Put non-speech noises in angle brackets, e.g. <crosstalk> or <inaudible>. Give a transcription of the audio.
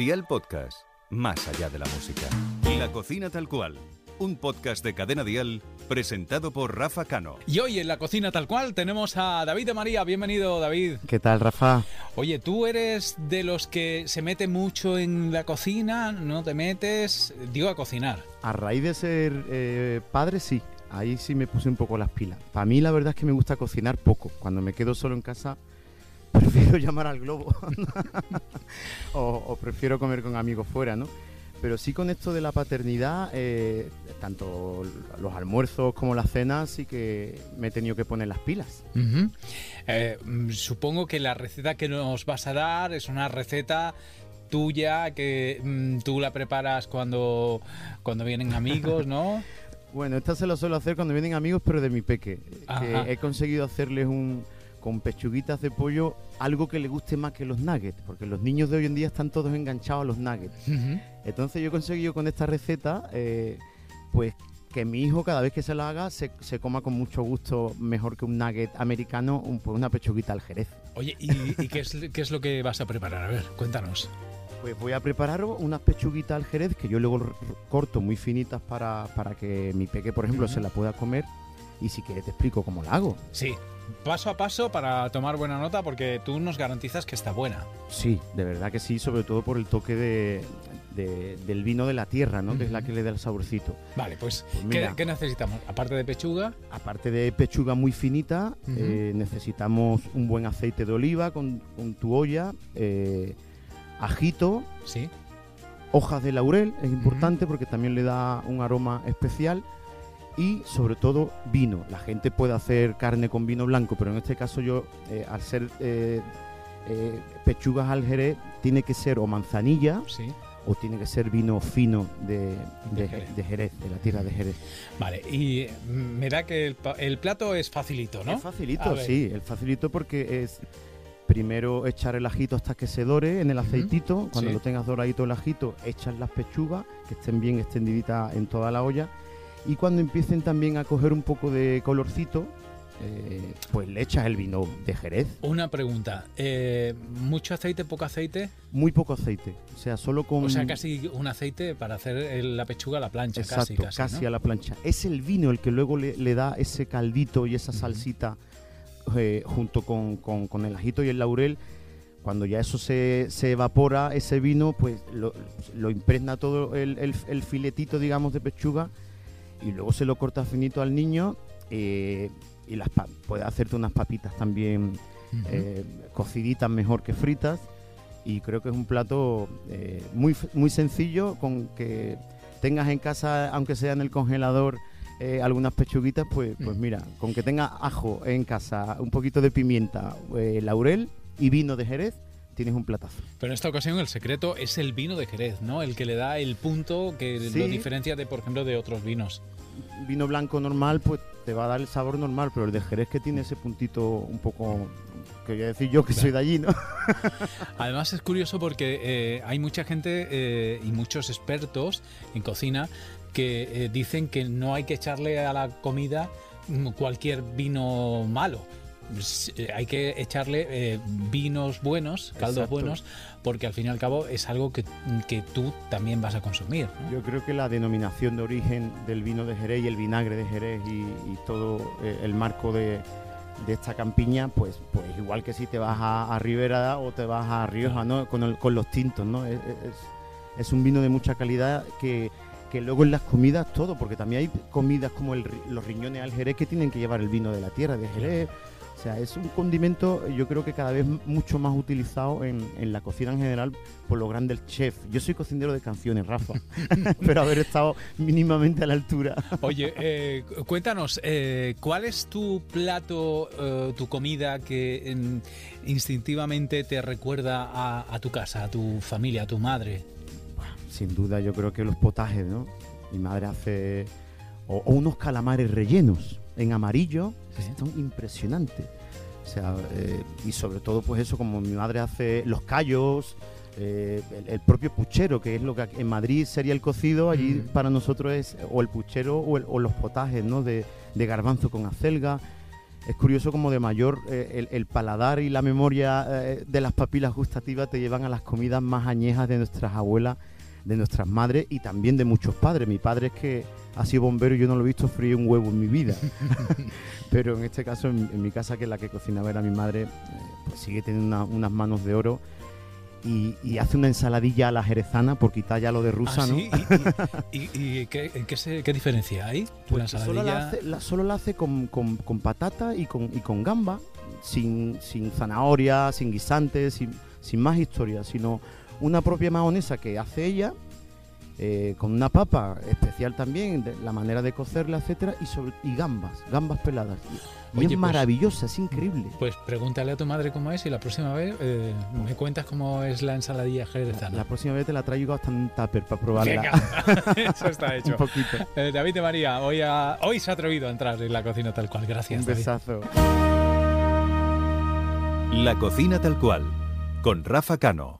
Dial Podcast, más allá de la música. La cocina tal cual, un podcast de Cadena Dial presentado por Rafa Cano. Y hoy en la cocina tal cual tenemos a David de María. Bienvenido, David. ¿Qué tal, Rafa? Oye, tú eres de los que se mete mucho en la cocina, no te metes, digo, a cocinar. A raíz de ser eh, padre, sí. Ahí sí me puse un poco las pilas. Para mí la verdad es que me gusta cocinar poco. Cuando me quedo solo en casa, prefiero <laughs> llamar al globo. <laughs> o, o prefiero comer con amigos fuera, ¿no? Pero sí con esto de la paternidad, eh, tanto los almuerzos como las cenas, sí que me he tenido que poner las pilas. Eh, mm, supongo que la receta que nos vas a dar es una receta tuya que mm, tú la preparas cuando, cuando vienen amigos, ¿no? <laughs> Bueno, esta se la suelo hacer cuando vienen amigos, pero de mi peque. Que he conseguido hacerles un con pechuguitas de pollo algo que le guste más que los nuggets, porque los niños de hoy en día están todos enganchados a los nuggets. Entonces yo he conseguido con esta receta, eh, pues que mi hijo cada vez que se la haga se, se coma con mucho gusto mejor que un nugget americano, un- pues una pechuguita al jerez. Oye, ¿y, y qué, es, qué es lo que vas a preparar? A ver, cuéntanos. Pues voy a preparar unas pechuguitas al jerez que yo luego corto muy finitas para, para que mi peque, por ejemplo, se la pueda comer. Y si quieres te explico cómo la hago. Sí, paso a paso para tomar buena nota porque tú nos garantizas que está buena. Sí, de verdad que sí, sobre todo por el toque de, de- del vino de la tierra, ¿no? Que es la que le da el saborcito. Vale, pues, Pues ¿qué, mira. qué necesitamos? Aparte de pechuga, Aparte de pechuga muy finita, eh, necesitamos un buen aceite de oliva con, con tu olla, eh, ajito, sí. hojas de laurel, es importante porque también le da un aroma especial. Y sobre todo vino. La gente puede hacer carne con vino blanco, pero en este caso yo, eh, al ser eh, eh, pechugas al jerez, tiene que ser o manzanilla Sí. o tiene que ser vino fino de, De de- Jerez. de Jerez, de la tierra de Jerez. Vale, y mm, me da que el, el plato es facilito, ¿no? Es facilito, sí, es facilito porque es primero echar el ajito hasta que se dore en el aceitito. Cuando sí. lo tengas doradito el ajito, echas las pechugas, que estén bien extendiditas en toda la olla. Y cuando empiecen también a coger un poco de colorcito, eh, pues le echas el vino de Jerez. Una pregunta, eh, ¿mucho aceite, poco aceite? Muy poco aceite, o sea, solo con... O sea, casi un aceite para hacer la pechuga a la plancha, Exacto, casi, casi, ¿no? a la plancha. Es el vino el que luego le, le da ese caldito y esa salsita eh, junto con, con- con el ajito y el laurel. Cuando ya eso se, se evapora, ese vino, pues lo, lo impregna todo el, el- el filetito, digamos, de pechuga y luego se lo corta finito al niño eh, y las puedes hacerte unas papitas también eh, cociditas mejor que fritas y creo que es un plato muy, muy sencillo con que tengas en casa, aunque sea en el congelador, eh, algunas pechuguitas, pues, pues Mm. mira, con que tengas ajo en casa, un poquito de pimienta, eh, laurel y vino de Jerez, tienes un platazo. Pero en esta ocasión el secreto es el vino de Jerez, ¿no? El que le da el punto que Sí. lo diferencia de, por ejemplo, de otros vinos. Vino blanco normal, pues te va a dar el sabor normal, pero el de Jerez que tiene ese puntito un poco, que voy a decir yo que soy de allí, ¿no? <laughs> Además es curioso porque eh, hay mucha gente eh, y muchos expertos en cocina que eh, dicen que no hay que echarle a la comida mm, cualquier vino malo. Eh, Hay que echarle eh, vinos buenos, caldos Exacto. buenos, porque al fin y al cabo es algo que, que tú también vas a consumir. ¿no? Yo creo que la denominación de origen del vino de Jerez y el vinagre de Jerez y, y todo el marco de, de esta campiña, pues, pues igual que si te vas a, a Ribera o te vas a Rioja, ¿no? Con, el- con los tintos, ¿no? Es, es- es un vino de mucha calidad que, que luego en las comidas todo, porque también hay comidas como el los riñones al Jerez que tienen que llevar el vino de la tierra de Jerez. O sea, es un condimento, yo creo que cada vez mucho más utilizado en, en la cocina en general por lo grande el chef. Yo soy cocinero de canciones, Rafa, <laughs> <laughs> pero haber estado mínimamente a la altura. Oye, eh, cu- cuéntanos, eh, ¿cuál es tu plato, eh, tu comida que instintivamente te recuerda a, a tu casa, a tu familia, a tu madre? Sin duda, yo creo que los potajes, ¿no? Mi madre hace. O, o unos calamares rellenos en amarillo, Sí. son impresionantes. O sea, eh, y sobre todo, pues eso, como mi madre hace los callos, eh, el, el propio puchero, que es lo que en Madrid sería el cocido, allí Mm. para nosotros es o el puchero o, el- o los potajes, ¿no? De, de garbanzo con acelga. es curioso como de mayor eh, el, paladar y la memoria eh, de las papilas gustativas te llevan a las comidas más añejas de nuestras abuelas, de nuestras madres y también de muchos padres. Mi padre es que ha sido bombero y yo no lo he visto frío un huevo en mi vida. <laughs> Pero en este caso, en, mi casa, que es la que cocinaba era mi madre, eh, pues sigue teniendo unas manos de oro y, hace una ensaladilla a la jerezana por quitar ya lo de rusa, ¿no? ¿Y, qué, diferencia hay? Pues solo la hace, solo la hace con, patata y con, y con gamba, sin, sin zanahoria, sin guisantes, sin, sin más historia, sino una propia mahonesa que hace ella eh, con una papa especial también, la manera de cocerla, etcétera, y, y gambas, gambas peladas. Y es pues, maravillosa, es increíble. Pues pregúntale a tu madre cómo es y la próxima vez eh, me cuentas cómo es la ensaladilla jerezana. La próxima vez te la traigo hasta un tupper para probarla. <laughs> Eso está <laughs> hecho. un poquito. Eh, David de María, hoy, hoy se ha atrevido a entrar en la cocina tal cual. Gracias. Un besazo. La cocina tal cual, con Rafa Cano.